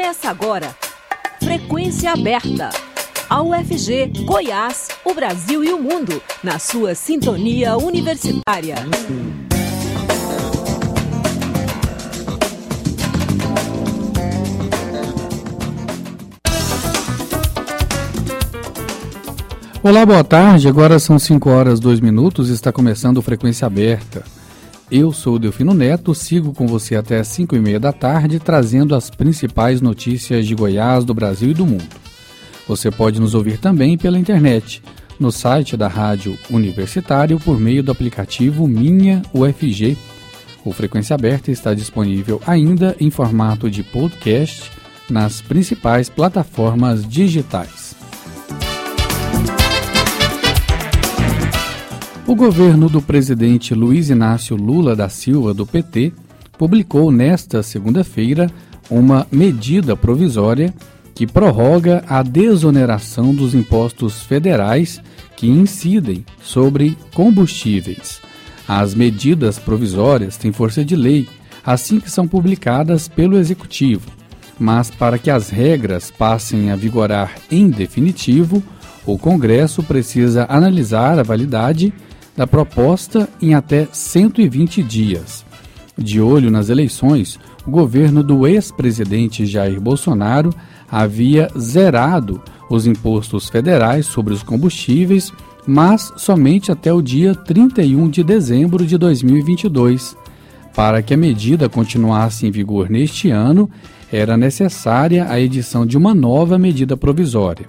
Começa agora. Frequência aberta. A UFG, Goiás, o Brasil e o mundo, na sua sintonia universitária. Olá, boa tarde. Agora são 5 horas 2 minutos e está começando Frequência Aberta. Eu sou o Delfino Neto, sigo com você até as 5 e meia da tarde, trazendo as principais notícias de Goiás, do Brasil e do mundo. Você pode nos ouvir também pela internet, no site da Rádio Universitário, por meio do aplicativo Minha UFG. O Frequência Aberta está disponível ainda em formato de podcast nas principais plataformas digitais. O governo do presidente Luiz Inácio Lula da Silva, do PT, publicou nesta segunda-feira uma medida provisória que prorroga a desoneração dos impostos federais que incidem sobre combustíveis. As medidas provisórias têm força de lei assim que são publicadas pelo Executivo, mas para que as regras passem a vigorar em definitivo, o Congresso precisa analisar a validade da proposta em até 120 dias. De olho nas eleições, o governo do ex-presidente Jair Bolsonaro havia zerado os impostos federais sobre os combustíveis, mas somente até o dia 31 de dezembro de 2022. Para que a medida continuasse em vigor neste ano, era necessária a edição de uma nova medida provisória.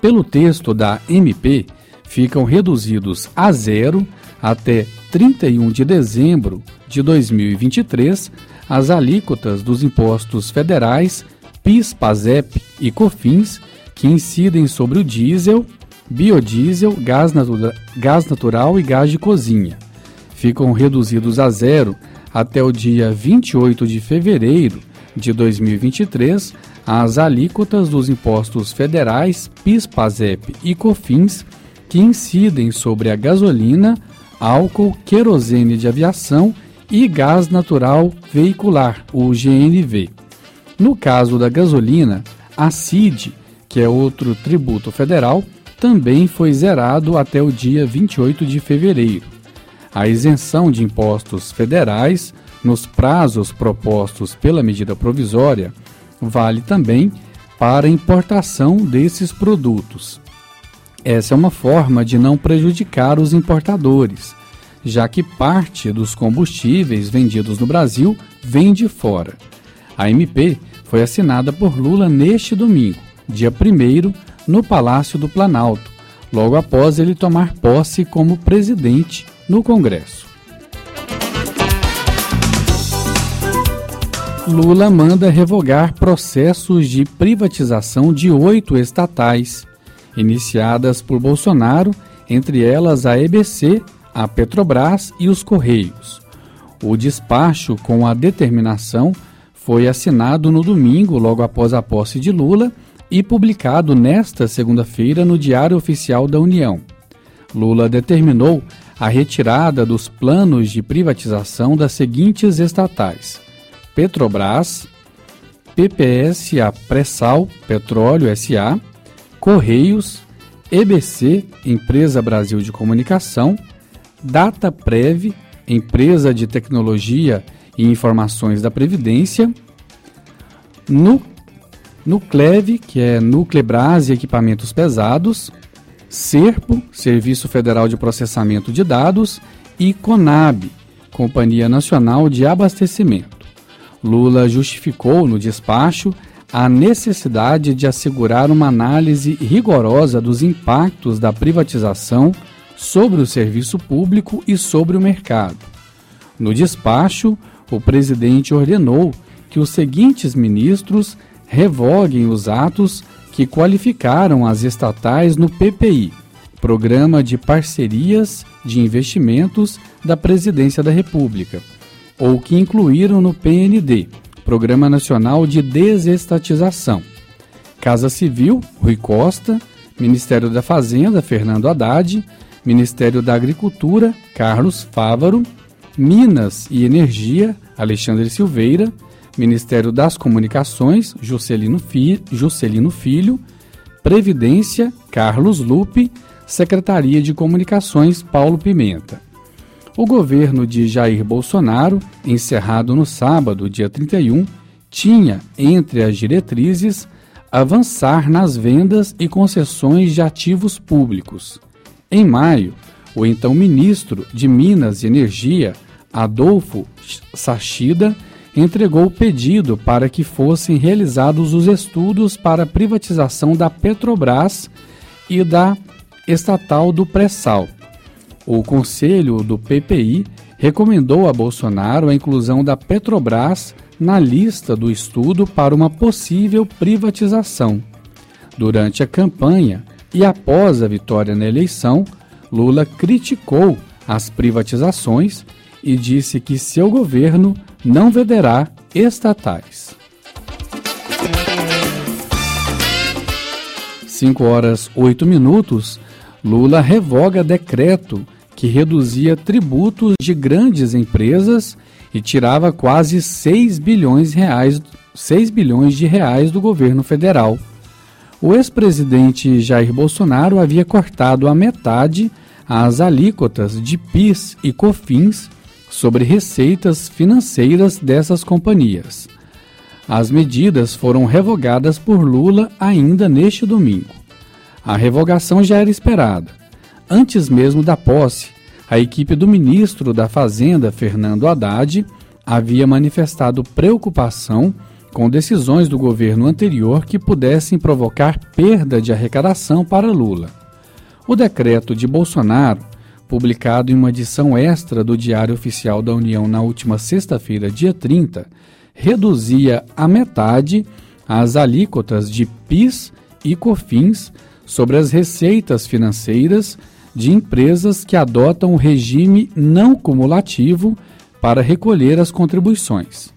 Pelo texto da MP, ficam reduzidos a zero até 31 de dezembro de 2023 as alíquotas dos impostos federais PIS, PASEP e COFINS que incidem sobre o diesel, biodiesel, gás, gás natural e gás de cozinha. Ficam reduzidos a zero até o dia 28 de fevereiro de 2023 as alíquotas dos impostos federais PIS, PASEP e COFINS que incidem sobre a gasolina, álcool, querosene de aviação e gás natural veicular, o GNV. No caso da gasolina, a CID, que é outro tributo federal, também foi zerado até o dia 28 de fevereiro. A isenção de impostos federais, nos prazos propostos pela medida provisória, vale também para importação desses produtos. Essa é uma forma de não prejudicar os importadores, já que parte dos combustíveis vendidos no Brasil vem de fora. A MP foi assinada por Lula neste domingo, dia 1, no Palácio do Planalto, logo após ele tomar posse como presidente no Congresso. Lula manda revogar processos de privatização de oito estatais iniciadas por Bolsonaro, entre elas a EBC, a Petrobras e os Correios. O despacho com a determinação foi assinado no domingo, logo após a posse de Lula, e publicado nesta segunda-feira no Diário Oficial da União. Lula determinou a retirada dos planos de privatização das seguintes estatais: Petrobras, PPS, a Pressal Petróleo SA, Correios, EBC, Empresa Brasil de Comunicação, DataPrev, Empresa de Tecnologia e Informações da Previdência, Nu, Nuclev, que é Nuclebras e Equipamentos Pesados, Serpo, Serviço Federal de Processamento de Dados, e Conab, Companhia Nacional de Abastecimento. Lula justificou no despacho a necessidade de assegurar uma análise rigorosa dos impactos da privatização sobre o serviço público e sobre o mercado. No despacho, o presidente ordenou que os seguintes ministros revoguem os atos que qualificaram as estatais no PPI, Programa de Parcerias de Investimentos da Presidência da República, ou que incluíram no PND, Programa Nacional de Desestatização. Casa Civil, Rui Costa. Ministério da Fazenda, Fernando Haddad. Ministério da Agricultura, Carlos Fávaro. Minas e Energia, Alexandre Silveira. Ministério das Comunicações, Juscelino, Fi, Juscelino Filho, Previdência, Carlos Lupe, Secretaria de Comunicações, Paulo Pimenta. O governo de Jair Bolsonaro, encerrado no sábado, dia 31, tinha entre as diretrizes avançar nas vendas e concessões de ativos públicos. Em maio, o então ministro de Minas e Energia, Adolfo Sachida, entregou o pedido para que fossem realizados os estudos para a privatização da Petrobras e da estatal do pré-sal. O conselho do PPI recomendou a Bolsonaro a inclusão da Petrobras na lista do estudo para uma possível privatização. Durante a campanha e após a vitória na eleição, Lula criticou as privatizações e disse que seu governo não venderá estatais. 5 horas 8 minutos, Lula revoga decreto que reduzia tributos de grandes empresas e tirava quase 6 bilhões, reais, 6 bilhões de reais do governo federal. O ex-presidente Jair Bolsonaro havia cortado a metade as alíquotas de PIS e COFINS sobre receitas financeiras dessas companhias. As medidas foram revogadas por Lula ainda neste domingo. A revogação já era esperada. Antes mesmo da posse, a equipe do ministro da Fazenda, Fernando Haddad, havia manifestado preocupação com decisões do governo anterior que pudessem provocar perda de arrecadação para Lula. O decreto de Bolsonaro publicado em uma edição extra do Diário Oficial da União na última sexta-feira, dia 30, reduzia a metade as alíquotas de PIS e COFINS sobre as receitas financeiras de empresas que adotam o regime não cumulativo para recolher as contribuições.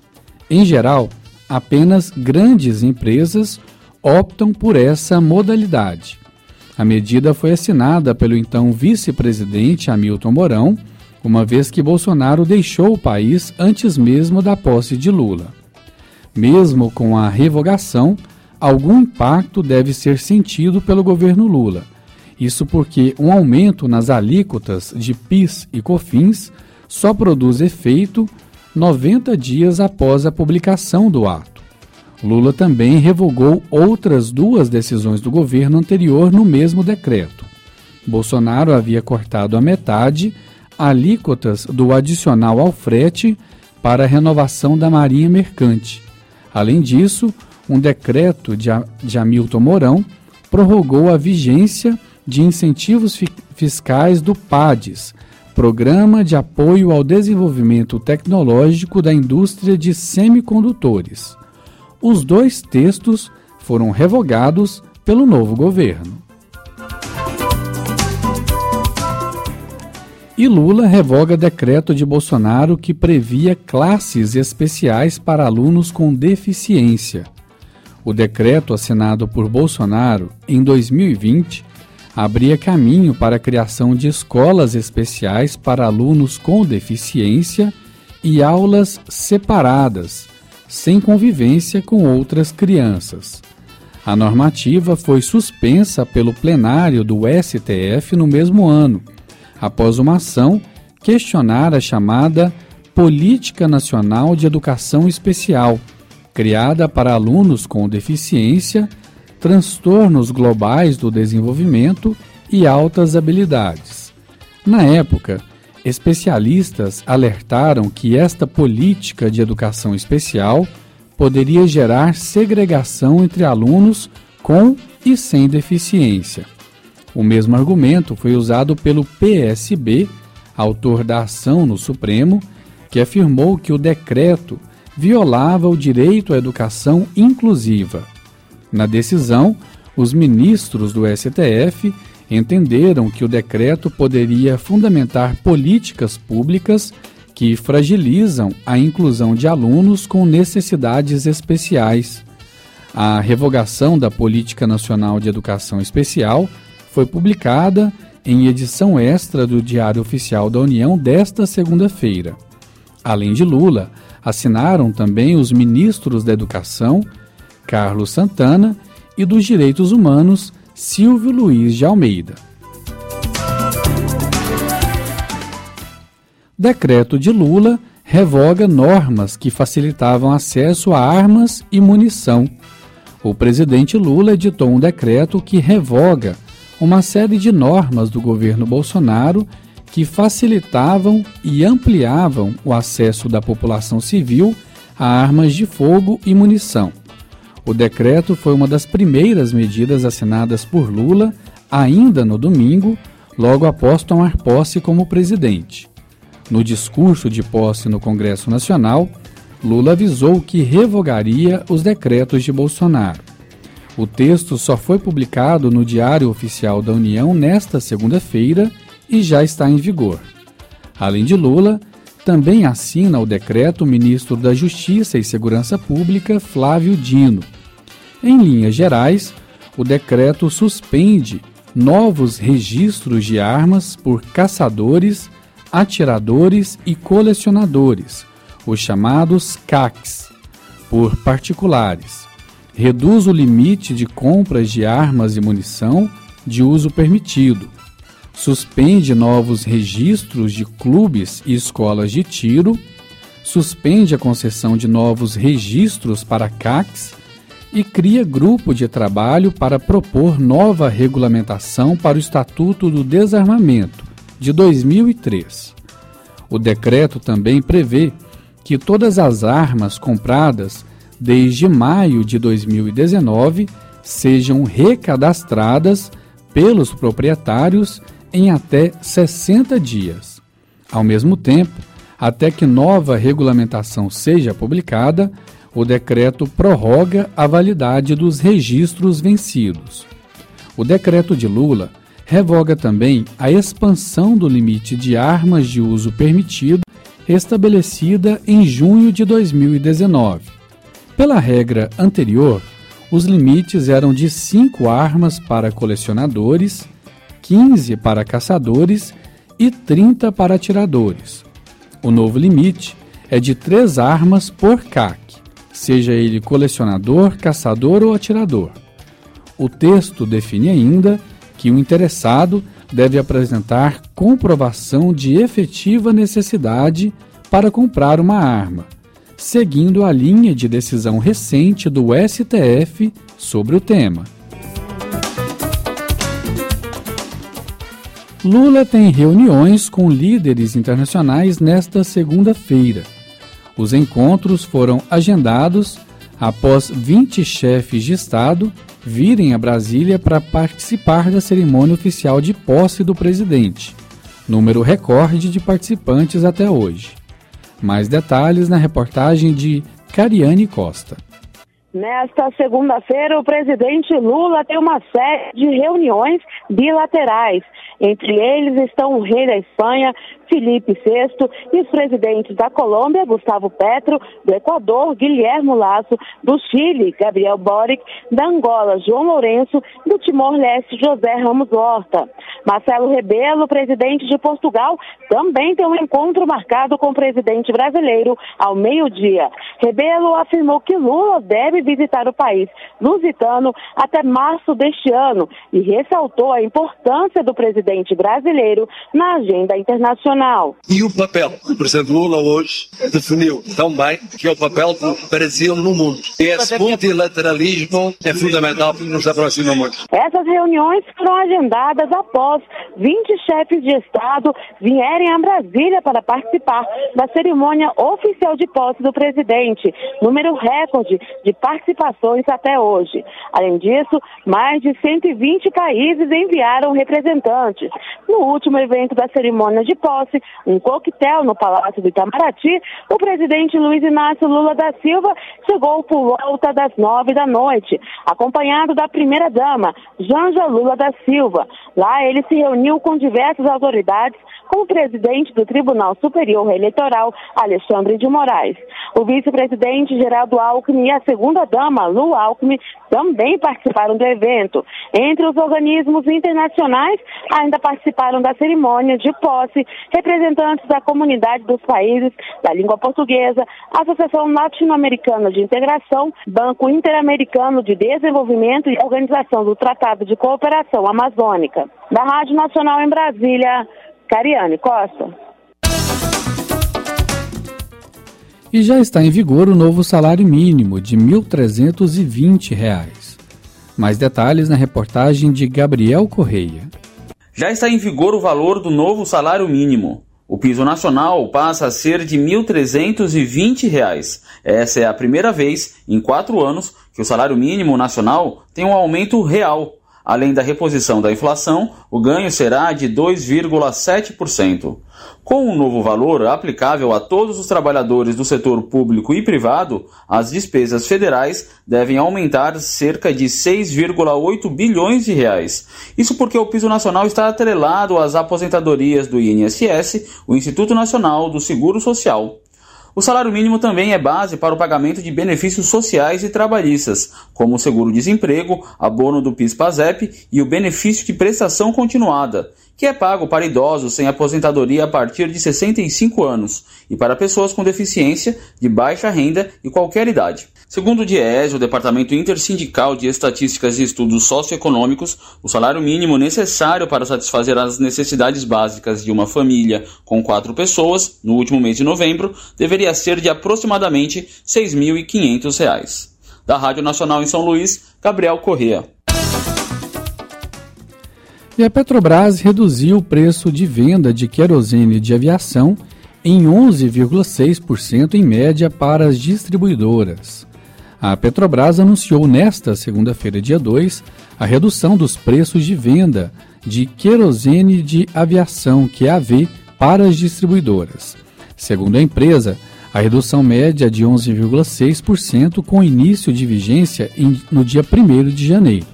Em geral, apenas grandes empresas optam por essa modalidade. A medida foi assinada pelo então vice-presidente Hamilton Mourão, uma vez que Bolsonaro deixou o país antes mesmo da posse de Lula. Mesmo com a revogação, algum impacto deve ser sentido pelo governo Lula. Isso porque um aumento nas alíquotas de PIS e COFINS só produz efeito 90 dias após a publicação do ato. Lula também revogou outras duas decisões do governo anterior no mesmo decreto. Bolsonaro havia cortado a metade alíquotas do adicional ao frete para a renovação da Marinha Mercante. Além disso, um decreto de, de Hamilton Mourão prorrogou a vigência de incentivos fi fiscais do PADES, Programa de Apoio ao Desenvolvimento Tecnológico da Indústria de Semicondutores os dois textos foram revogados pelo novo governo. E Lula revoga decreto de Bolsonaro que previa classes especiais para alunos com deficiência. O decreto assinado por Bolsonaro em 2020 abria caminho para a criação de escolas especiais para alunos com deficiência e aulas separadas sem convivência com outras crianças. A normativa foi suspensa pelo plenário do STF no mesmo ano, após uma ação questionar a chamada Política Nacional de Educação Especial, criada para alunos com deficiência, transtornos globais do desenvolvimento e altas habilidades. Na época, Especialistas alertaram que esta política de educação especial poderia gerar segregação entre alunos com e sem deficiência. O mesmo argumento foi usado pelo PSB, autor da ação no Supremo, que afirmou que o decreto violava o direito à educação inclusiva. Na decisão, os ministros do STF entenderam que o decreto poderia fundamentar políticas públicas que fragilizam a inclusão de alunos com necessidades especiais. A revogação da Política Nacional de Educação Especial foi publicada em edição extra do Diário Oficial da União desta segunda-feira. Além de Lula, Assinaram também os ministros da Educação, Carlos Santana, e dos Direitos Humanos, Silvio Luiz de Almeida. Decreto de Lula revoga normas que facilitavam acesso a armas e munição. O presidente Lula editou um decreto que revoga uma série de normas do governo Bolsonaro que facilitavam e ampliavam o acesso da população civil a armas de fogo e munição. O decreto foi uma das primeiras medidas assinadas por Lula ainda no domingo, logo após tomar posse como presidente. No discurso de posse no Congresso Nacional, Lula avisou que revogaria os decretos de Bolsonaro. O texto só foi publicado no Diário Oficial da União nesta segunda-feira e já está em vigor. Além de Lula, também assina o decreto o ministro da Justiça e Segurança Pública, Flávio Dino. Em linhas gerais, o decreto suspende novos registros de armas por caçadores, atiradores e colecionadores, os chamados CACs, por particulares. Reduz o limite de compras de armas e munição de uso permitido. Suspende novos registros de clubes e escolas de tiro. Suspende a concessão de novos registros para CACs e cria grupo de trabalho para propor nova regulamentação para o Estatuto do Desarmamento de 2003. O decreto também prevê que todas as armas compradas desde maio de 2019 sejam recadastradas pelos proprietários em até 60 dias. Ao mesmo tempo, até que nova regulamentação seja publicada, o decreto prorroga a validade dos registros vencidos. O decreto de Lula revoga também a expansão do limite de armas de uso permitido estabelecida em junho de 2019. Pela regra anterior, os limites eram de 5 armas para colecionadores, 15 para caçadores e 30 para atiradores. O novo limite é de 3 armas por CAC seja ele colecionador, caçador ou atirador. O texto define ainda que o interessado deve apresentar comprovação de efetiva necessidade para comprar uma arma, seguindo a linha de decisão recente do STF sobre o tema. Lula tem reuniões com líderes internacionais nesta segunda-feira os encontros foram agendados após 20 chefes de Estado virem a Brasília para participar da cerimônia oficial de posse do presidente, número recorde de participantes até hoje. Mais detalhes na reportagem de Cariane Costa. Nesta segunda-feira, o presidente Lula tem uma série de reuniões bilaterais. Entre eles estão o rei da Espanha, Felipe VI, e os presidentes da Colômbia, Gustavo Petro, do Equador, Guilherme Lasso, do Chile, Gabriel Boric, da Angola, João Lourenço, do Timor-Leste, José Ramos Horta. Marcelo Rebelo, presidente de Portugal, também tem um encontro marcado com o presidente brasileiro ao meio-dia. Rebelo afirmou que Lula deve visitar o país lusitano até março deste ano e ressaltou a importância do presidente brasileiro na agenda internacional. E o papel que o presidente Lula hoje definiu tão bem, que é o papel do Brasil no mundo. Esse multilateralismo é fundamental para nos aproximar muito. Essas reuniões foram agendadas após após 20 chefes de Estado vierem a Brasília para participar da cerimônia oficial de posse do presidente, número recorde de participações até hoje. Além disso, mais de 120 países enviaram representantes. No último evento da cerimônia de posse, um coquetel no Palácio do Itamaraty, o presidente Luiz Inácio Lula da Silva chegou por volta das nove da noite, acompanhado da primeira-dama, Janja Lula da Silva. Lá ele se reuniu com diversas autoridades, como o presidente do Tribunal Superior Eleitoral, Alexandre de Moraes. O vice-presidente Geraldo Alckmin e a segunda-dama, Lu Alckmin, também participaram do evento. Entre os organismos internacionais, ainda participaram da cerimônia de posse representantes da comunidade dos países da língua portuguesa, Associação Latino-Americana de Integração, Banco Interamericano de Desenvolvimento e Organização do Tratado de Cooperação Amazônica. Da Rádio Nacional em Brasília, Cariane Costa. E já está em vigor o novo salário mínimo de R$ 1.320. Mais detalhes na reportagem de Gabriel Correia. Já está em vigor o valor do novo salário mínimo. O piso nacional passa a ser de R$ 1.320. Essa é a primeira vez em quatro anos que o salário mínimo nacional tem um aumento real. Além da reposição da inflação, o ganho será de 2,7%. Com o um novo valor aplicável a todos os trabalhadores do setor público e privado, as despesas federais devem aumentar cerca de 6,8 bilhões de reais. Isso porque o piso nacional está atrelado às aposentadorias do INSS, o Instituto Nacional do Seguro Social. O salário mínimo também é base para o pagamento de benefícios sociais e trabalhistas, como o seguro-desemprego, abono do PIS-PASEP e o benefício de prestação continuada, que é pago para idosos sem aposentadoria a partir de 65 anos e para pessoas com deficiência de baixa renda e qualquer idade. Segundo o DIES, o Departamento Intersindical de Estatísticas e Estudos Socioeconômicos, o salário mínimo necessário para satisfazer as necessidades básicas de uma família com quatro pessoas, no último mês de novembro, deveria ser de aproximadamente R$ 6.500. Da Rádio Nacional em São Luís, Gabriel Correa. E a Petrobras reduziu o preço de venda de querosene de aviação em 11,6% em média para as distribuidoras. A Petrobras anunciou nesta segunda-feira, dia 2, a redução dos preços de venda de querosene de aviação, QAV, para as distribuidoras. Segundo a empresa, a redução média é de 11,6% com início de vigência no dia 1 de janeiro.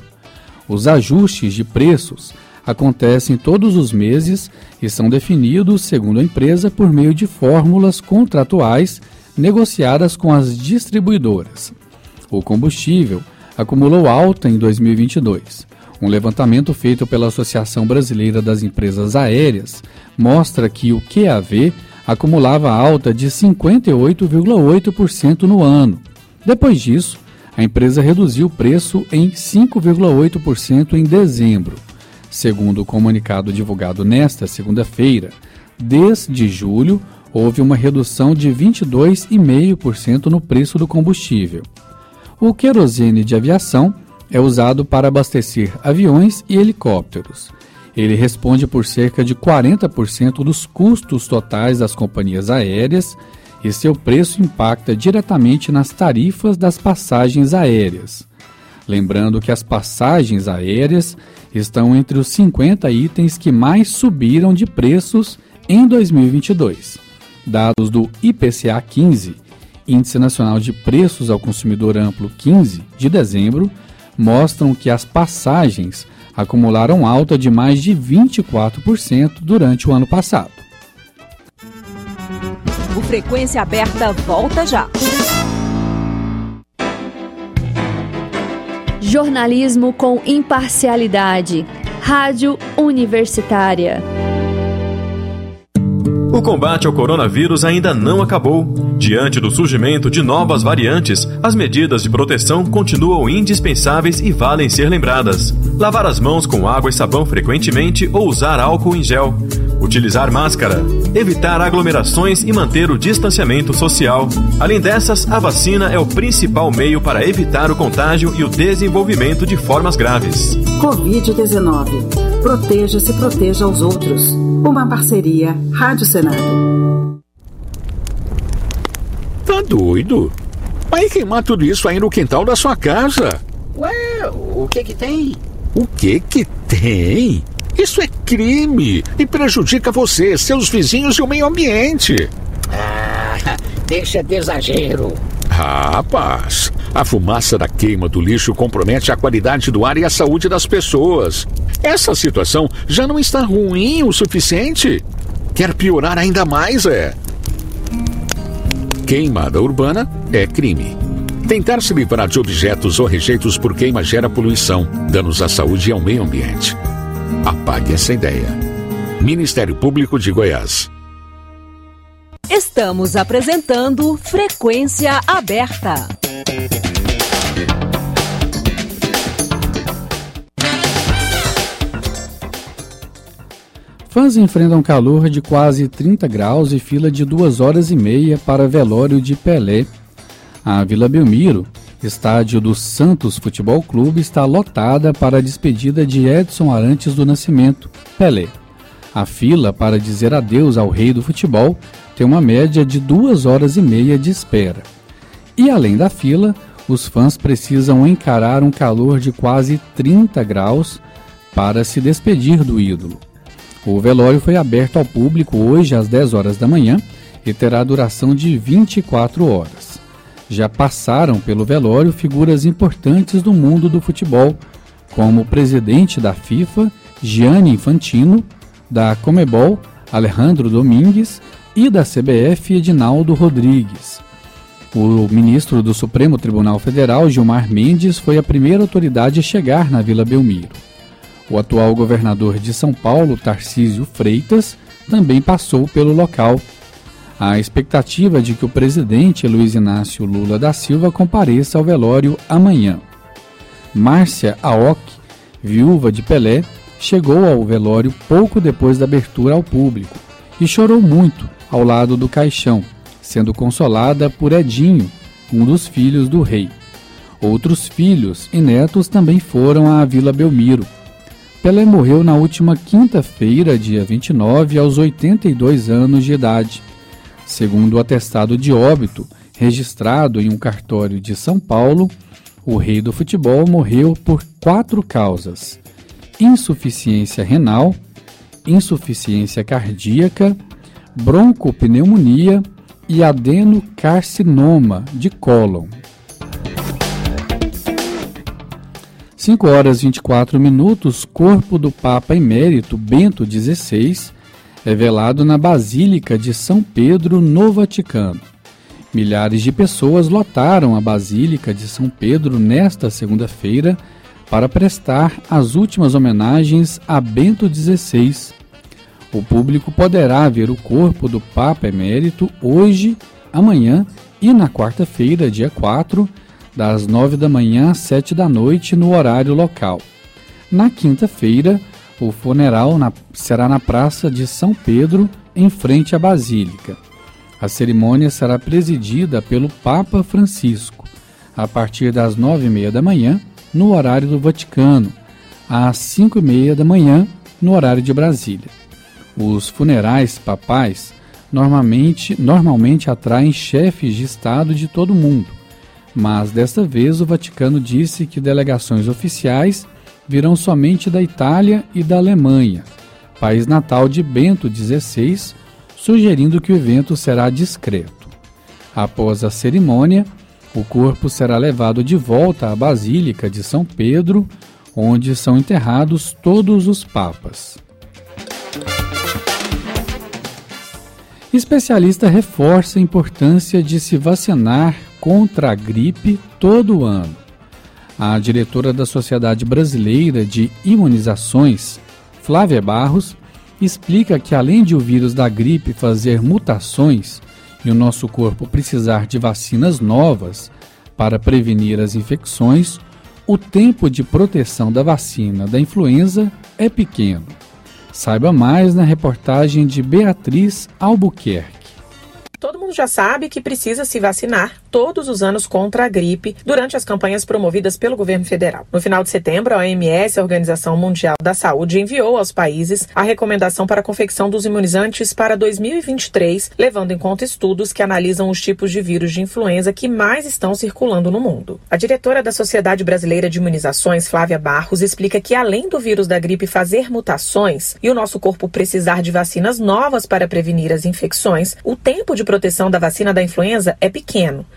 Os ajustes de preços acontecem todos os meses e são definidos, segundo a empresa, por meio de fórmulas contratuais negociadas com as distribuidoras. O combustível acumulou alta em 2022. Um levantamento feito pela Associação Brasileira das Empresas Aéreas mostra que o QAV acumulava alta de 58,8% no ano. Depois disso, a empresa reduziu o preço em 5,8% em dezembro. Segundo o comunicado divulgado nesta segunda-feira, desde julho houve uma redução de 22,5% no preço do combustível. O querosene de aviação é usado para abastecer aviões e helicópteros. Ele responde por cerca de 40% dos custos totais das companhias aéreas e seu preço impacta diretamente nas tarifas das passagens aéreas. Lembrando que as passagens aéreas estão entre os 50 itens que mais subiram de preços em 2022. Dados do IPCA 15, Índice Nacional de Preços ao Consumidor Amplo 15 de dezembro, mostram que as passagens acumularam alta de mais de 24% durante o ano passado. O Frequência Aberta volta já. Jornalismo com imparcialidade. Rádio Universitária. O combate ao coronavírus ainda não acabou. Diante do surgimento de novas variantes, as medidas de proteção continuam indispensáveis e valem ser lembradas. Lavar as mãos com água e sabão frequentemente ou usar álcool em gel. Utilizar máscara. Evitar aglomerações e manter o distanciamento social. Além dessas, a vacina é o principal meio para evitar o contágio e o desenvolvimento de formas graves. Covid-19. Proteja-se e proteja os outros. Uma parceria Rádio Senado. Tá doido? Vai queimar tudo isso aí no quintal da sua casa. Ué, o que que tem? O que que tem? Isso é crime e prejudica você, seus vizinhos e o meio ambiente. Ah, deixa de exagero. Rapaz, a fumaça da queima do lixo compromete a qualidade do ar e a saúde das pessoas. Essa situação já não está ruim o suficiente? Quer piorar ainda mais, é? Queimada urbana é crime. Tentar se livrar de objetos ou rejeitos por queima gera poluição, danos à saúde e ao meio ambiente. Apague essa ideia. Ministério Público de Goiás. Estamos apresentando Frequência Aberta. Fãs enfrentam calor de quase 30 graus e fila de duas horas e meia para velório de Pelé. A Vila Belmiro, estádio do Santos Futebol Clube, está lotada para a despedida de Edson Arantes do Nascimento, Pelé. A fila para dizer adeus ao rei do futebol tem uma média de duas horas e meia de espera. E além da fila, os fãs precisam encarar um calor de quase 30 graus para se despedir do ídolo. O velório foi aberto ao público hoje às 10 horas da manhã e terá duração de 24 horas. Já passaram pelo velório figuras importantes do mundo do futebol, como o presidente da FIFA, Gianni Infantino, da Comebol, Alejandro Domingues, e da CBF, Edinaldo Rodrigues. O ministro do Supremo Tribunal Federal, Gilmar Mendes, foi a primeira autoridade a chegar na Vila Belmiro. O atual governador de São Paulo, Tarcísio Freitas, também passou pelo local. A expectativa de que o presidente Luiz Inácio Lula da Silva compareça ao velório amanhã. Márcia Aoki, viúva de Pelé, chegou ao velório pouco depois da abertura ao público e chorou muito ao lado do caixão, sendo consolada por Edinho, um dos filhos do rei. Outros filhos e netos também foram à Vila Belmiro, Pelé morreu na última quinta-feira, dia 29, aos 82 anos de idade. Segundo o atestado de óbito, registrado em um cartório de São Paulo, o rei do futebol morreu por quatro causas: insuficiência renal, insuficiência cardíaca, broncopneumonia e adenocarcinoma de cólon. 5 horas 24 minutos, corpo do Papa Emérito Bento XVI é velado na Basílica de São Pedro, no Vaticano. Milhares de pessoas lotaram a Basílica de São Pedro nesta segunda-feira para prestar as últimas homenagens a Bento XVI. O público poderá ver o corpo do Papa Emérito hoje, amanhã e na quarta-feira, dia 4, das 9 da manhã às 7 da noite, no horário local. Na quinta-feira, o funeral na, será na Praça de São Pedro, em frente à Basílica. A cerimônia será presidida pelo Papa Francisco, a partir das nove e meia da manhã, no horário do Vaticano, às cinco e meia da manhã, no horário de Brasília. Os funerais papais normalmente, normalmente atraem chefes de Estado de todo o mundo, mas desta vez o Vaticano disse que delegações oficiais virão somente da Itália e da Alemanha, país natal de Bento XVI, sugerindo que o evento será discreto. Após a cerimônia, o corpo será levado de volta à Basílica de São Pedro, onde são enterrados todos os papas. Especialista reforça a importância de se vacinar contra a gripe todo ano. A diretora da Sociedade Brasileira de Imunizações, Flávia Barros, explica que além de o vírus da gripe fazer mutações e o nosso corpo precisar de vacinas novas para prevenir as infecções, o tempo de proteção da vacina da influenza é pequeno. Saiba mais na reportagem de Beatriz Albuquerque. Todo mundo já sabe que precisa se vacinar todos os anos contra a gripe durante as campanhas promovidas pelo governo federal. No final de setembro, a OMS, a Organização Mundial da Saúde, enviou aos países a recomendação para a confecção dos imunizantes para 2023, levando em conta estudos que analisam os tipos de vírus de influenza que mais estão circulando no mundo. A diretora da Sociedade Brasileira de Imunizações, Flávia Barros, explica que além do vírus da gripe fazer mutações e o nosso corpo precisar de vacinas novas para prevenir as infecções, o tempo de proteção da vacina da influenza é pequeno.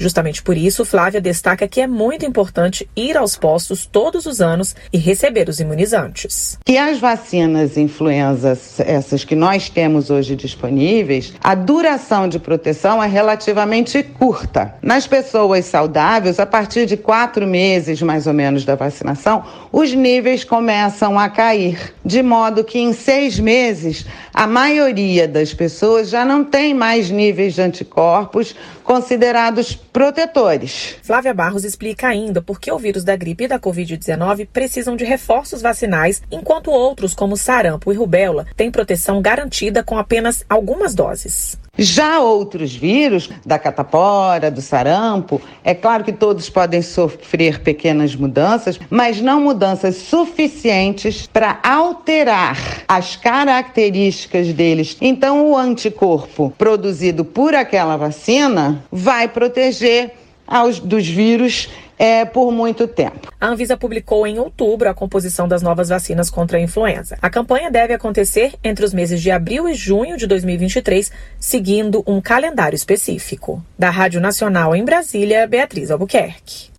Justamente por isso, Flávia destaca que é muito importante ir aos postos todos os anos e receber os imunizantes. Que as vacinas influenzas, essas que nós temos hoje disponíveis, a duração de proteção é relativamente curta. Nas pessoas saudáveis, a partir de quatro meses mais ou menos da vacinação, os níveis começam a cair, de modo que em seis meses a maioria das pessoas já não tem mais níveis de anticorpos considerados protetores. Flávia Barros explica ainda por que o vírus da gripe e da Covid-19 precisam de reforços vacinais, enquanto outros, como sarampo e rubéola, têm proteção garantida com apenas algumas doses. Já outros vírus, da catapora, do sarampo, é claro que todos podem sofrer pequenas mudanças, mas não mudanças suficientes para alterar as características deles. Então, o anticorpo produzido por aquela vacina vai proteger aos, dos vírus é, por muito tempo. A Anvisa publicou em outubro a composição das novas vacinas contra a influenza. A campanha deve acontecer entre os meses de abril e junho de 2023, seguindo um calendário específico. Da Rádio Nacional em Brasília, Beatriz Albuquerque.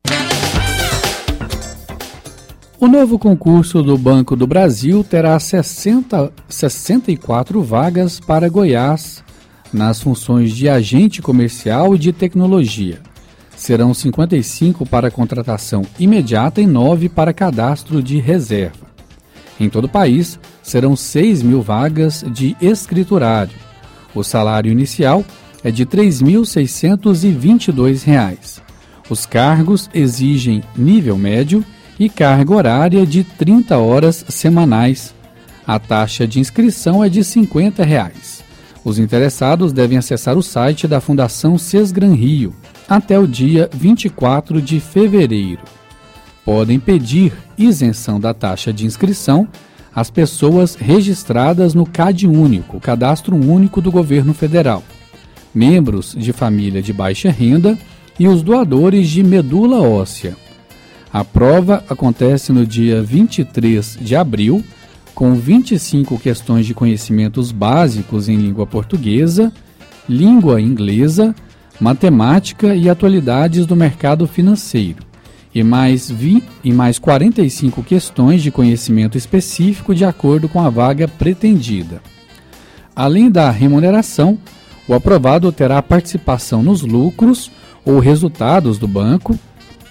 O novo concurso do Banco do Brasil terá 60, 64 vagas para Goiás nas funções de agente comercial e de tecnologia serão 55 para contratação imediata e 9 para cadastro de reserva. Em todo o país, serão 6 mil vagas de escriturário. O salário inicial é de R$ 3.622. Os cargos exigem nível médio e carga horária de 30 horas semanais. A taxa de inscrição é de 50 reais. Os interessados devem acessar o site da Fundação Sesgran Rio até o dia 24 de fevereiro. Podem pedir isenção da taxa de inscrição as pessoas registradas no CAD Único, Cadastro Único do Governo Federal, membros de família de baixa renda e os doadores de medula óssea. A prova acontece no dia 23 de abril, com 25 questões de conhecimentos básicos em língua portuguesa, língua inglesa, matemática e atualidades do mercado financeiro, e mais, vi, e mais 45 questões de conhecimento específico de acordo com a vaga pretendida. Além da remuneração, o aprovado terá participação nos lucros ou resultados do banco,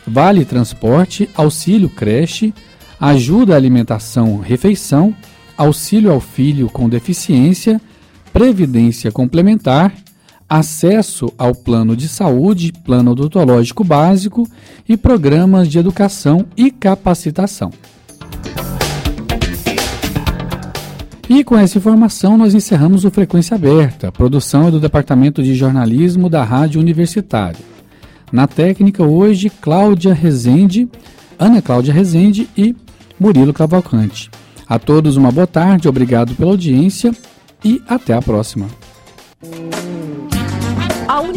vale transporte, auxílio creche, ajuda à alimentação refeição, auxílio ao filho com deficiência, previdência complementar acesso ao plano de saúde, plano odontológico básico e programas de educação e capacitação. E com essa informação nós encerramos o Frequência Aberta. Produção é do Departamento de Jornalismo da Rádio Universitária. Na técnica hoje, Cláudia Rezende, Ana Cláudia Rezende e Murilo Cavalcante. A todos uma boa tarde, obrigado pela audiência e até a próxima.